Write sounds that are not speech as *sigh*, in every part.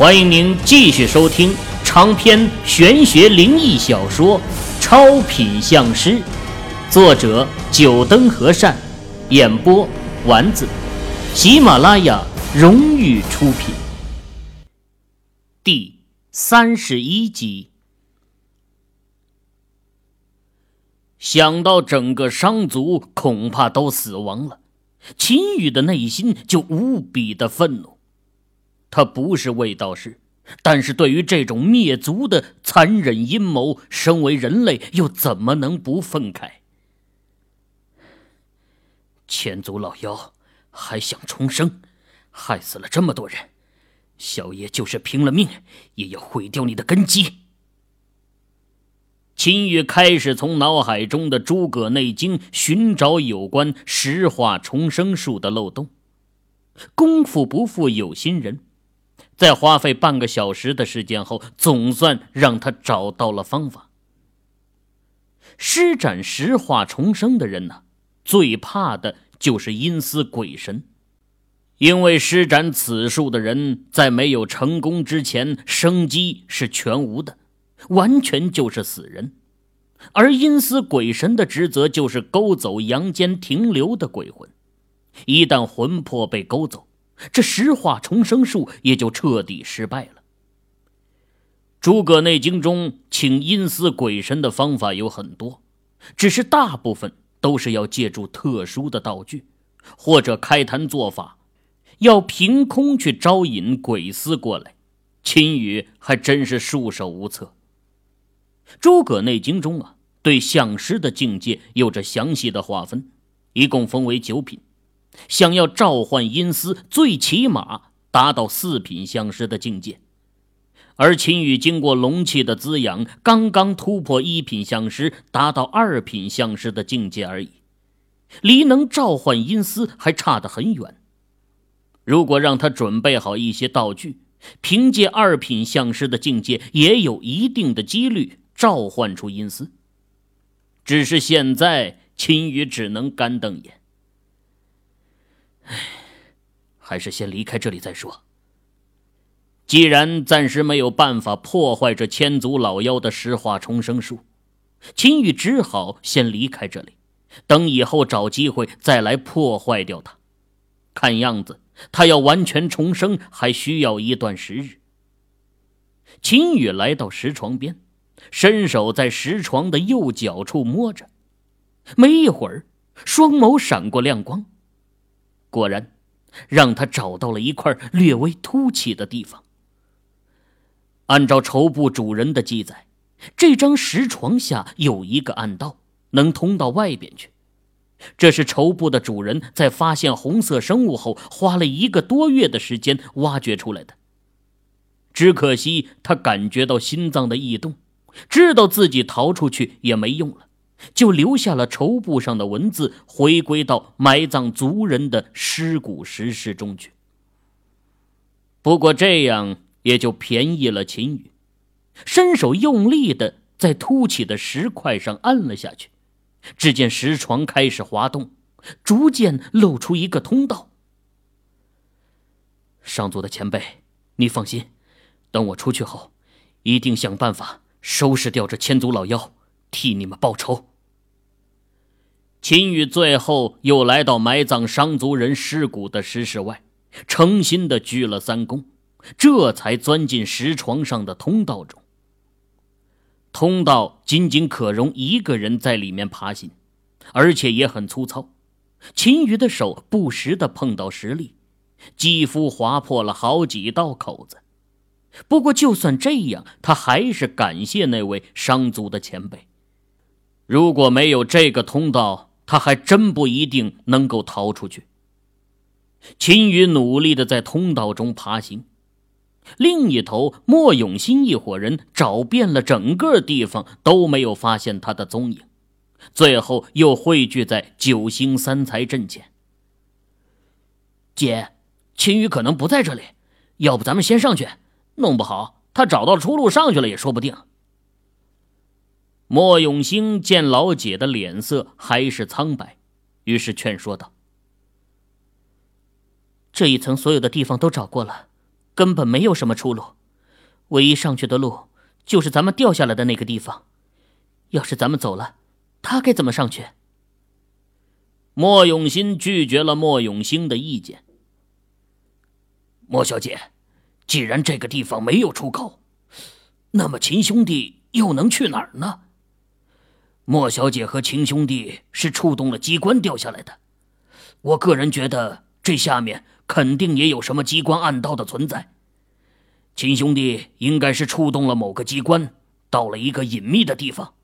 欢迎您继续收听长篇玄学灵异小说《超品相师》，作者：九灯和善，演播：丸子，喜马拉雅荣誉出品。第三十一集。想到整个商族恐怕都死亡了，秦羽的内心就无比的愤怒。他不是卫道士，但是对于这种灭族的残忍阴谋，身为人类又怎么能不愤慨？千族老妖还想重生，害死了这么多人，小爷就是拼了命也要毁掉你的根基！秦羽开始从脑海中的诸葛内经寻找有关石化重生术的漏洞。功夫不负有心人。在花费半个小时的时间后，总算让他找到了方法。施展石化重生的人呢，最怕的就是阴司鬼神，因为施展此术的人在没有成功之前，生机是全无的，完全就是死人。而阴司鬼神的职责就是勾走阳间停留的鬼魂，一旦魂魄被勾走。这石化重生术也就彻底失败了。诸葛内经中请阴司鬼神的方法有很多，只是大部分都是要借助特殊的道具，或者开坛做法，要凭空去招引鬼司过来。秦羽还真是束手无策。诸葛内经中啊，对相师的境界有着详细的划分，一共分为九品。想要召唤阴司，最起码达到四品相师的境界，而秦羽经过龙气的滋养，刚刚突破一品相师，达到二品相师的境界而已，离能召唤阴司还差得很远。如果让他准备好一些道具，凭借二品相师的境界，也有一定的几率召唤出阴司。只是现在，秦羽只能干瞪眼。唉，还是先离开这里再说。既然暂时没有办法破坏这千足老妖的石化重生术，秦羽只好先离开这里，等以后找机会再来破坏掉它。看样子，他要完全重生还需要一段时日。秦羽来到石床边，伸手在石床的右脚处摸着，没一会儿，双眸闪过亮光。果然，让他找到了一块略微凸起的地方。按照绸布主人的记载，这张石床下有一个暗道，能通到外边去。这是绸布的主人在发现红色生物后，花了一个多月的时间挖掘出来的。只可惜他感觉到心脏的异动，知道自己逃出去也没用了。就留下了绸布上的文字，回归到埋葬族人的尸骨石室中去。不过这样也就便宜了秦羽，伸手用力的在凸起的石块上按了下去，只见石床开始滑动，逐渐露出一个通道。上座的前辈，你放心，等我出去后，一定想办法收拾掉这千族老妖，替你们报仇。秦羽最后又来到埋葬商族人尸骨的石室外，诚心的鞠了三躬，这才钻进石床上的通道中。通道仅仅可容一个人在里面爬行，而且也很粗糙。秦羽的手不时的碰到石粒，肌肤划破了好几道口子。不过，就算这样，他还是感谢那位商族的前辈。如果没有这个通道，他还真不一定能够逃出去。秦羽努力的在通道中爬行，另一头，莫永新一伙人找遍了整个地方，都没有发现他的踪影，最后又汇聚在九星三才阵前。姐，秦羽可能不在这里，要不咱们先上去，弄不好他找到出路上去了也说不定。莫永兴见老姐的脸色还是苍白，于是劝说道：“这一层所有的地方都找过了，根本没有什么出路，唯一上去的路就是咱们掉下来的那个地方。要是咱们走了，他该怎么上去？莫永新拒绝了莫永兴的意见。莫小姐，既然这个地方没有出口，那么秦兄弟又能去哪儿呢？莫小姐和秦兄弟是触动了机关掉下来的，我个人觉得这下面肯定也有什么机关暗道的存在。秦兄弟应该是触动了某个机关，到了一个隐秘的地方。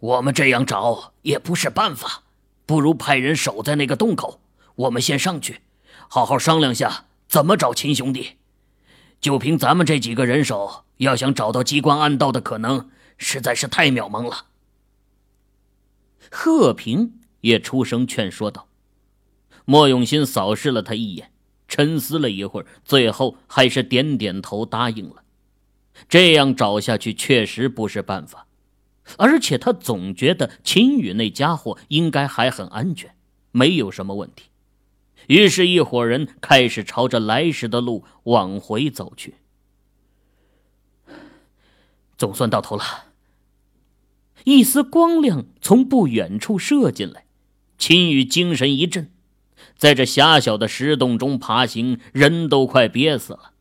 我们这样找也不是办法，不如派人守在那个洞口，我们先上去，好好商量下怎么找秦兄弟。就凭咱们这几个人手，要想找到机关暗道的可能，实在是太渺茫了。贺平也出声劝说道：“莫永新扫视了他一眼，沉思了一会儿，最后还是点点头答应了。这样找下去确实不是办法，而且他总觉得秦宇那家伙应该还很安全，没有什么问题。于是，一伙人开始朝着来时的路往回走去。总算到头了。”一丝光亮从不远处射进来，秦宇精神一振，在这狭小的石洞中爬行，人都快憋死了。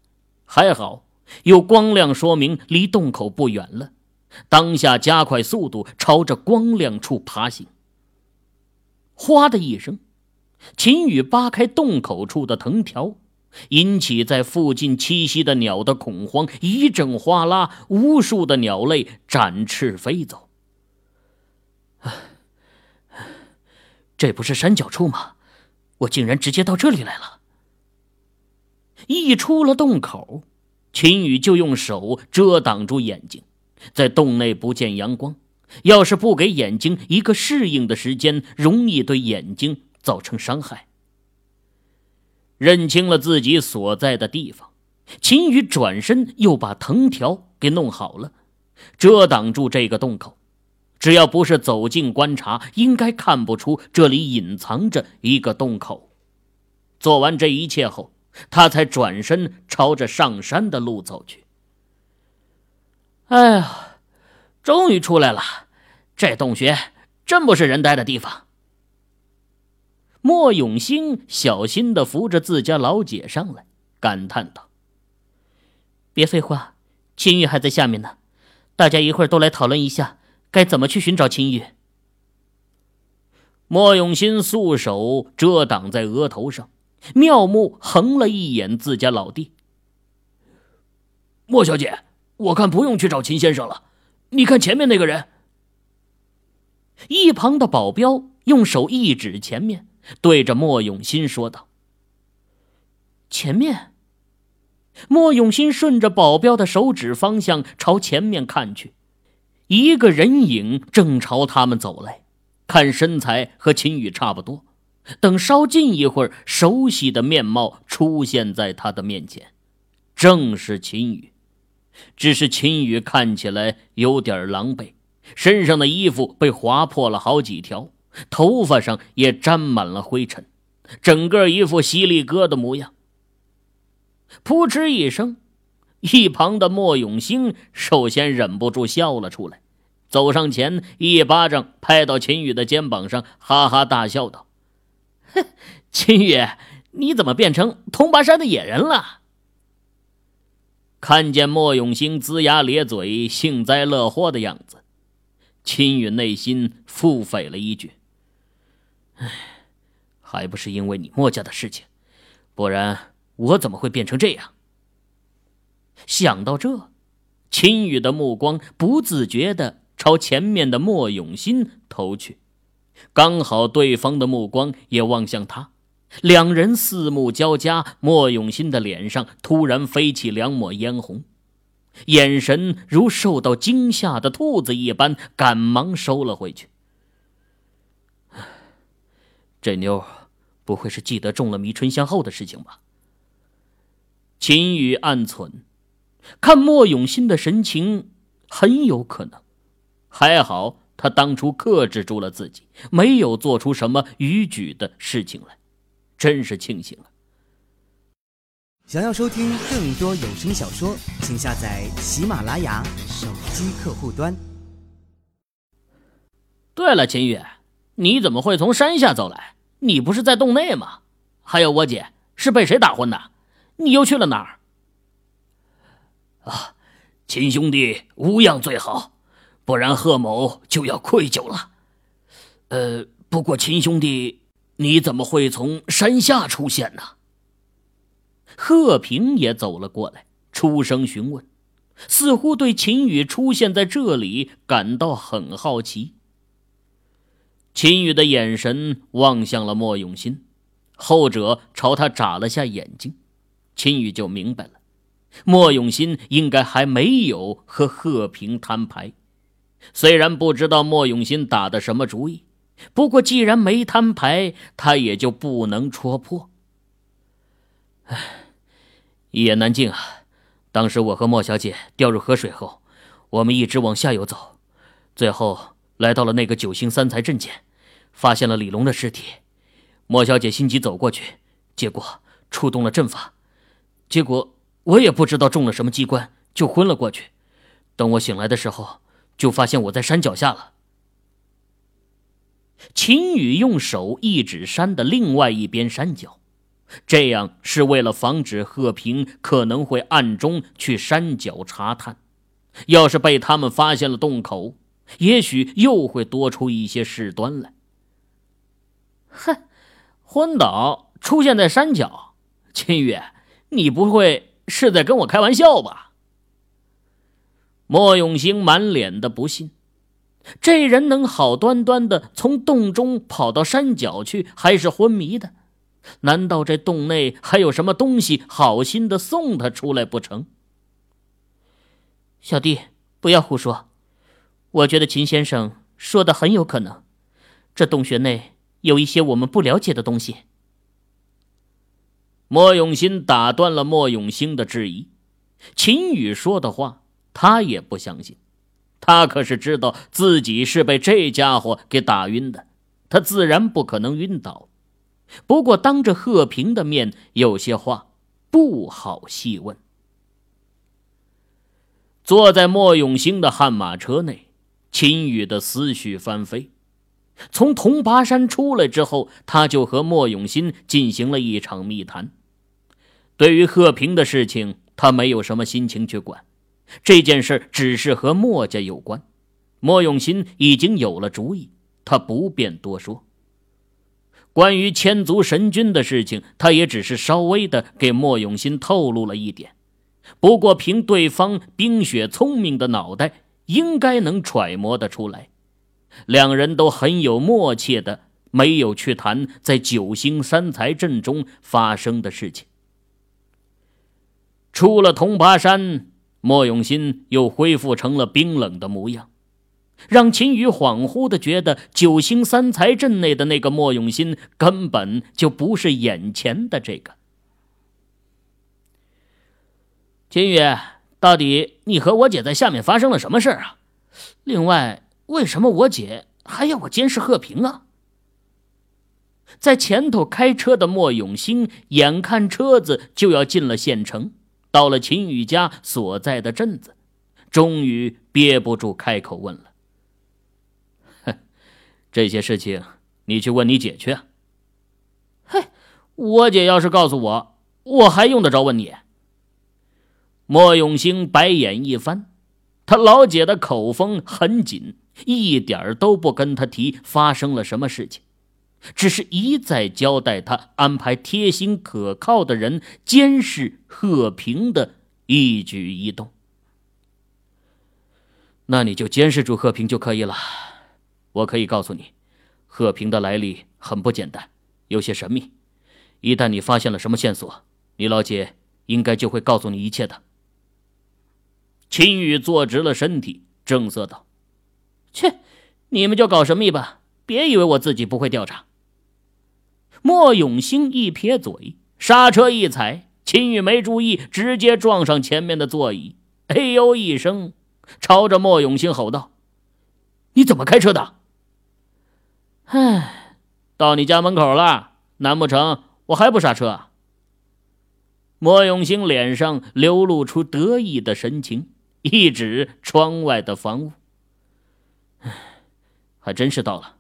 还好有光亮，说明离洞口不远了。当下加快速度，朝着光亮处爬行。哗的一声，秦宇扒开洞口处的藤条，引起在附近栖息的鸟的恐慌，一阵哗啦，无数的鸟类展翅飞走。啊这不是山脚处吗？我竟然直接到这里来了。一出了洞口，秦宇就用手遮挡住眼睛，在洞内不见阳光，要是不给眼睛一个适应的时间，容易对眼睛造成伤害。认清了自己所在的地方，秦宇转身又把藤条给弄好了，遮挡住这个洞口。只要不是走近观察，应该看不出这里隐藏着一个洞口。做完这一切后，他才转身朝着上山的路走去。哎呀，终于出来了！这洞穴真不是人待的地方。莫永兴小心的扶着自家老姐上来，感叹道：“别废话，秦玉还在下面呢，大家一会儿都来讨论一下。”该怎么去寻找秦羽？莫永新素手遮挡在额头上，妙目横了一眼自家老弟。莫小姐，我看不用去找秦先生了。你看前面那个人。一旁的保镖用手一指前面，对着莫永新说道：“前面。”莫永新顺着保镖的手指方向朝前面看去。一个人影正朝他们走来，看身材和秦宇差不多。等稍近一会儿，熟悉的面貌出现在他的面前，正是秦宇。只是秦宇看起来有点狼狈，身上的衣服被划破了好几条，头发上也沾满了灰尘，整个一副犀利哥的模样。扑哧一声。一旁的莫永兴首先忍不住笑了出来，走上前一巴掌拍到秦宇的肩膀上，哈哈大笑道：“哼，*laughs* 秦宇，你怎么变成铜巴山的野人了？”看见莫永兴龇牙咧嘴、幸灾乐祸的样子，秦宇内心腹诽了一句：“唉，*sighs* 还不是因为你莫家的事情，不然我怎么会变成这样？”想到这，秦宇的目光不自觉地朝前面的莫永新投去，刚好对方的目光也望向他，两人四目交加。莫永新的脸上突然飞起两抹嫣红，眼神如受到惊吓的兔子一般，赶忙收了回去。这妞不会是记得中了迷春香后的事情吧？秦宇暗忖。看莫永新的神情，很有可能。还好他当初克制住了自己，没有做出什么逾矩的事情来，真是庆幸了。想要收听更多有声小说，请下载喜马拉雅手机客户端。对了，秦宇，你怎么会从山下走来？你不是在洞内吗？还有我姐是被谁打昏的？你又去了哪儿？啊，秦兄弟无恙最好，不然贺某就要愧疚了。呃，不过秦兄弟，你怎么会从山下出现呢？贺平也走了过来，出声询问，似乎对秦宇出现在这里感到很好奇。秦宇的眼神望向了莫永新，后者朝他眨了下眼睛，秦宇就明白了，莫永新应该还没有和贺平摊牌。虽然不知道莫永新打的什么主意，不过既然没摊牌，他也就不能戳破。唉。一言难尽啊！当时我和莫小姐掉入河水后，我们一直往下游走，最后来到了那个九星三才阵前，发现了李龙的尸体。莫小姐心急走过去，结果触动了阵法，结果我也不知道中了什么机关，就昏了过去。等我醒来的时候，就发现我在山脚下了。秦宇用手一指山的另外一边山脚。这样是为了防止贺平可能会暗中去山脚查探，要是被他们发现了洞口，也许又会多出一些事端来。哼，昏倒出现在山脚，秦宇，你不会是在跟我开玩笑吧？莫永兴满脸的不信，这人能好端端的从洞中跑到山脚去，还是昏迷的？难道这洞内还有什么东西好心的送他出来不成？小弟，不要胡说。我觉得秦先生说的很有可能，这洞穴内有一些我们不了解的东西。莫永新打断了莫永兴的质疑。秦宇说的话，他也不相信。他可是知道自己是被这家伙给打晕的，他自然不可能晕倒。不过，当着贺平的面，有些话不好细问。坐在莫永兴的悍马车内，秦宇的思绪翻飞。从铜拔山出来之后，他就和莫永新进行了一场密谈。对于贺平的事情，他没有什么心情去管。这件事只是和莫家有关，莫永新已经有了主意，他不便多说。关于千足神君的事情，他也只是稍微的给莫永新透露了一点。不过，凭对方冰雪聪明的脑袋，应该能揣摩得出来。两人都很有默契的，没有去谈在九星三才阵中发生的事情。出了铜拔山，莫永新又恢复成了冰冷的模样。让秦宇恍惚的觉得，九星三才阵内的那个莫永新根本就不是眼前的这个。秦宇，到底你和我姐在下面发生了什么事儿啊？另外，为什么我姐还要我监视贺平啊？在前头开车的莫永兴，眼看车子就要进了县城，到了秦宇家所在的镇子，终于憋不住开口问了。哼这些事情，你去问你姐去。嘿，我姐要是告诉我，我还用得着问你？莫永兴白眼一翻，他老姐的口风很紧，一点都不跟他提发生了什么事情，只是一再交代他安排贴心可靠的人监视贺平的一举一动。那你就监视住贺平就可以了。我可以告诉你，贺平的来历很不简单，有些神秘。一旦你发现了什么线索，你老姐应该就会告诉你一切的。秦宇坐直了身体，正色道：“切，你们就搞神秘吧，别以为我自己不会调查。”莫永兴一撇嘴，刹车一踩，秦宇没注意，直接撞上前面的座椅，哎呦一声，朝着莫永兴吼道：“你怎么开车的？”唉，到你家门口了，难不成我还不刹车？莫永兴脸上流露出得意的神情，一指窗外的房屋：“还真是到了。”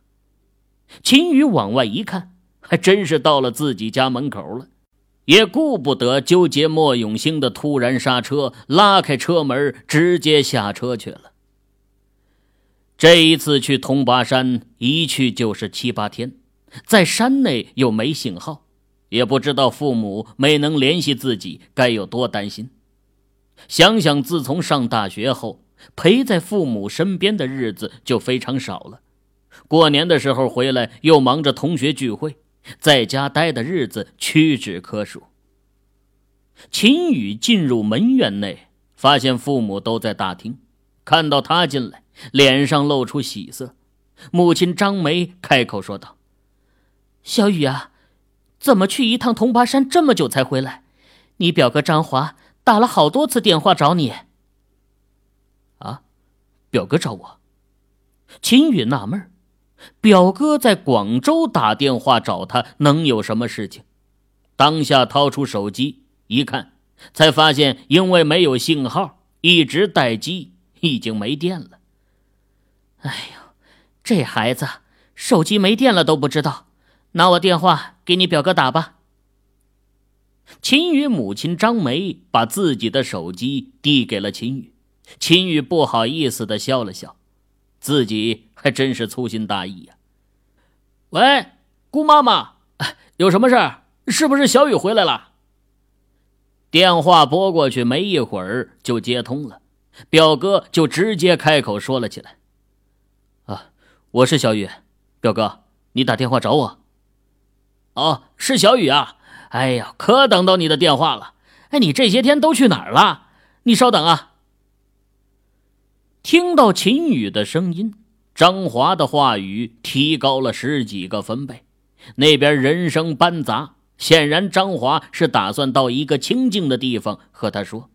秦宇往外一看，还真是到了自己家门口了，也顾不得纠结莫永兴的突然刹车，拉开车门，直接下车去了。这一次去通巴山，一去就是七八天，在山内又没信号，也不知道父母没能联系自己该有多担心。想想自从上大学后，陪在父母身边的日子就非常少了。过年的时候回来，又忙着同学聚会，在家待的日子屈指可数。秦宇进入门院内，发现父母都在大厅，看到他进来。脸上露出喜色，母亲张梅开口说道：“小雨啊，怎么去一趟铜巴山这么久才回来？你表哥张华打了好多次电话找你。”啊，表哥找我？秦宇纳闷儿表哥在广州打电话找他，能有什么事情？当下掏出手机一看，才发现因为没有信号，一直待机，已经没电了。哎呦，这孩子手机没电了都不知道，拿我电话给你表哥打吧。秦宇母亲张梅把自己的手机递给了秦宇，秦宇不好意思的笑了笑，自己还真是粗心大意呀。喂，姑妈妈，有什么事儿？是不是小雨回来了？电话拨过去，没一会儿就接通了，表哥就直接开口说了起来。啊我是小雨，表哥，你打电话找我。哦，是小雨啊！哎呀，可等到你的电话了。哎，你这些天都去哪儿了？你稍等啊。听到秦宇的声音，张华的话语提高了十几个分贝。那边人声斑杂，显然张华是打算到一个清静的地方和他说：“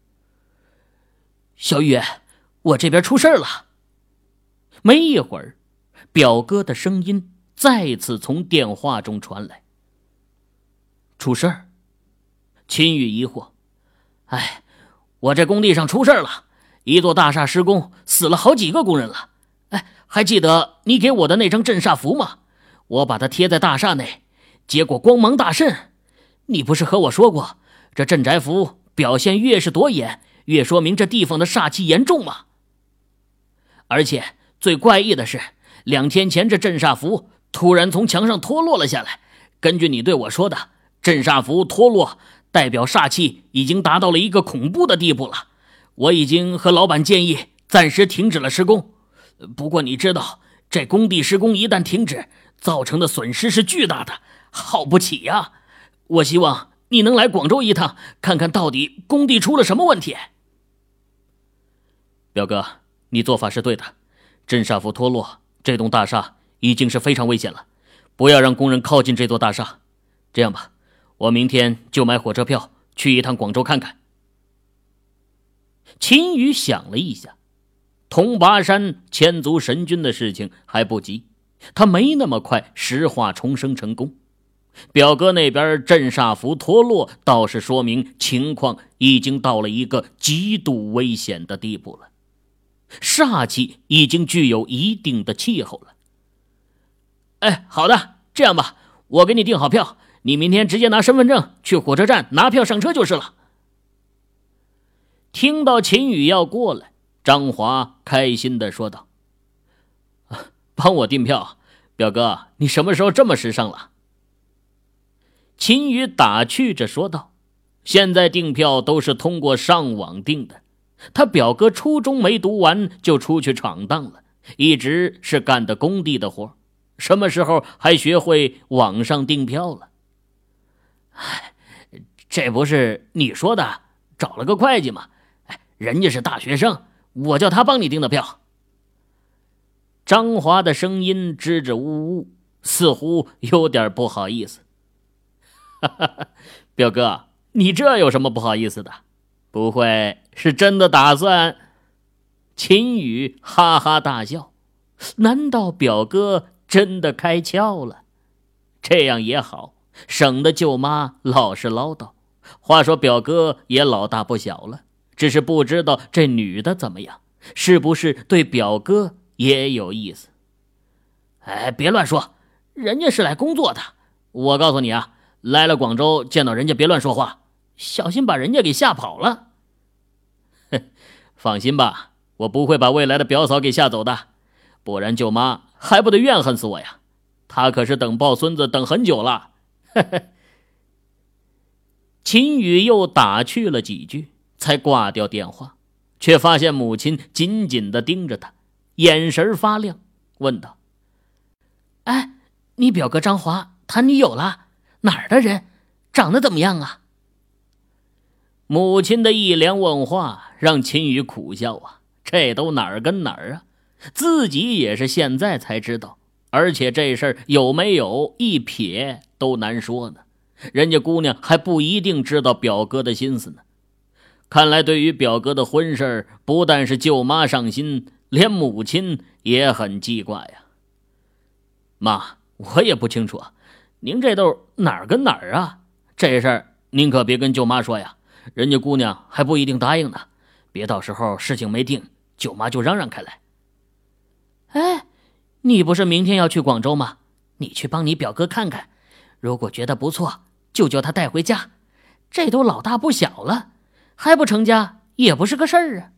小雨，我这边出事了。”没一会儿。表哥的声音再次从电话中传来。出事儿？秦宇疑惑：“哎，我这工地上出事了，一座大厦施工，死了好几个工人了。哎，还记得你给我的那张镇煞符吗？我把它贴在大厦内，结果光芒大盛。你不是和我说过，这镇宅符表现越是夺眼，越说明这地方的煞气严重吗？而且最怪异的是。”两天前，这镇煞符突然从墙上脱落了下来。根据你对我说的，镇煞符脱落代表煞气已经达到了一个恐怖的地步了。我已经和老板建议暂时停止了施工。不过你知道，这工地施工一旦停止，造成的损失是巨大的，耗不起呀。我希望你能来广州一趟，看看到底工地出了什么问题。表哥，你做法是对的，镇煞符脱落。这栋大厦已经是非常危险了，不要让工人靠近这座大厦。这样吧，我明天就买火车票去一趟广州看看。秦宇想了一下，通巴山千足神君的事情还不急，他没那么快石化重生成功。表哥那边镇煞符脱落，倒是说明情况已经到了一个极度危险的地步了。煞气已经具有一定的气候了。哎，好的，这样吧，我给你订好票，你明天直接拿身份证去火车站拿票上车就是了。听到秦宇要过来，张华开心的说道：“ *laughs* 帮我订票，表哥，你什么时候这么时尚了？”秦宇打趣着说道：“现在订票都是通过上网订的。”他表哥初中没读完就出去闯荡了，一直是干的工地的活，什么时候还学会网上订票了？哎，这不是你说的找了个会计吗？人家是大学生，我叫他帮你订的票。张华的声音支支吾吾，似乎有点不好意思。*laughs* 表哥，你这有什么不好意思的？不会是真的打算？秦宇哈哈大笑。难道表哥真的开窍了？这样也好，省得舅妈老是唠叨，话说表哥也老大不小了，只是不知道这女的怎么样，是不是对表哥也有意思？哎，别乱说，人家是来工作的。我告诉你啊，来了广州，见到人家别乱说话，小心把人家给吓跑了。哼，放心吧，我不会把未来的表嫂给吓走的，不然舅妈还不得怨恨死我呀？她可是等抱孙子等很久了。呵呵。秦宇又打趣了几句，才挂掉电话，却发现母亲紧紧的盯着他，眼神发亮，问道：“哎，你表哥张华谈女友了？哪儿的人？长得怎么样啊？”母亲的一连问话让秦宇苦笑啊，这都哪儿跟哪儿啊？自己也是现在才知道，而且这事儿有没有一撇都难说呢。人家姑娘还不一定知道表哥的心思呢。看来，对于表哥的婚事，不但是舅妈上心，连母亲也很记挂呀。妈，我也不清楚，您这都哪儿跟哪儿啊？这事儿您可别跟舅妈说呀，人家姑娘还不一定答应呢。别到时候事情没定，舅妈就嚷嚷开来。哎，你不是明天要去广州吗？你去帮你表哥看看，如果觉得不错。就叫他带回家，这都老大不小了，还不成家也不是个事儿啊！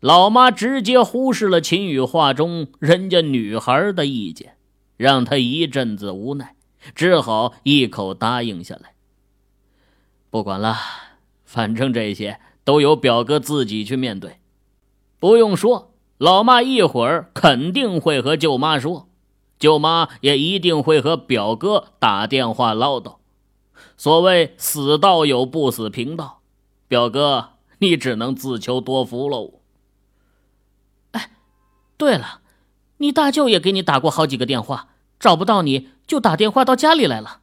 老妈直接忽视了秦宇话中人家女孩的意见，让他一阵子无奈，只好一口答应下来。不管了，反正这些都由表哥自己去面对。不用说，老妈一会儿肯定会和舅妈说。舅妈也一定会和表哥打电话唠叨。所谓“死道友不死贫道”，表哥你只能自求多福喽。哎，对了，你大舅也给你打过好几个电话，找不到你就打电话到家里来了。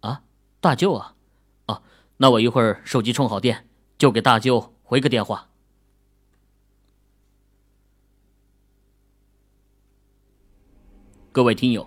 啊，大舅啊，哦，那我一会儿手机充好电，就给大舅回个电话。各位听友，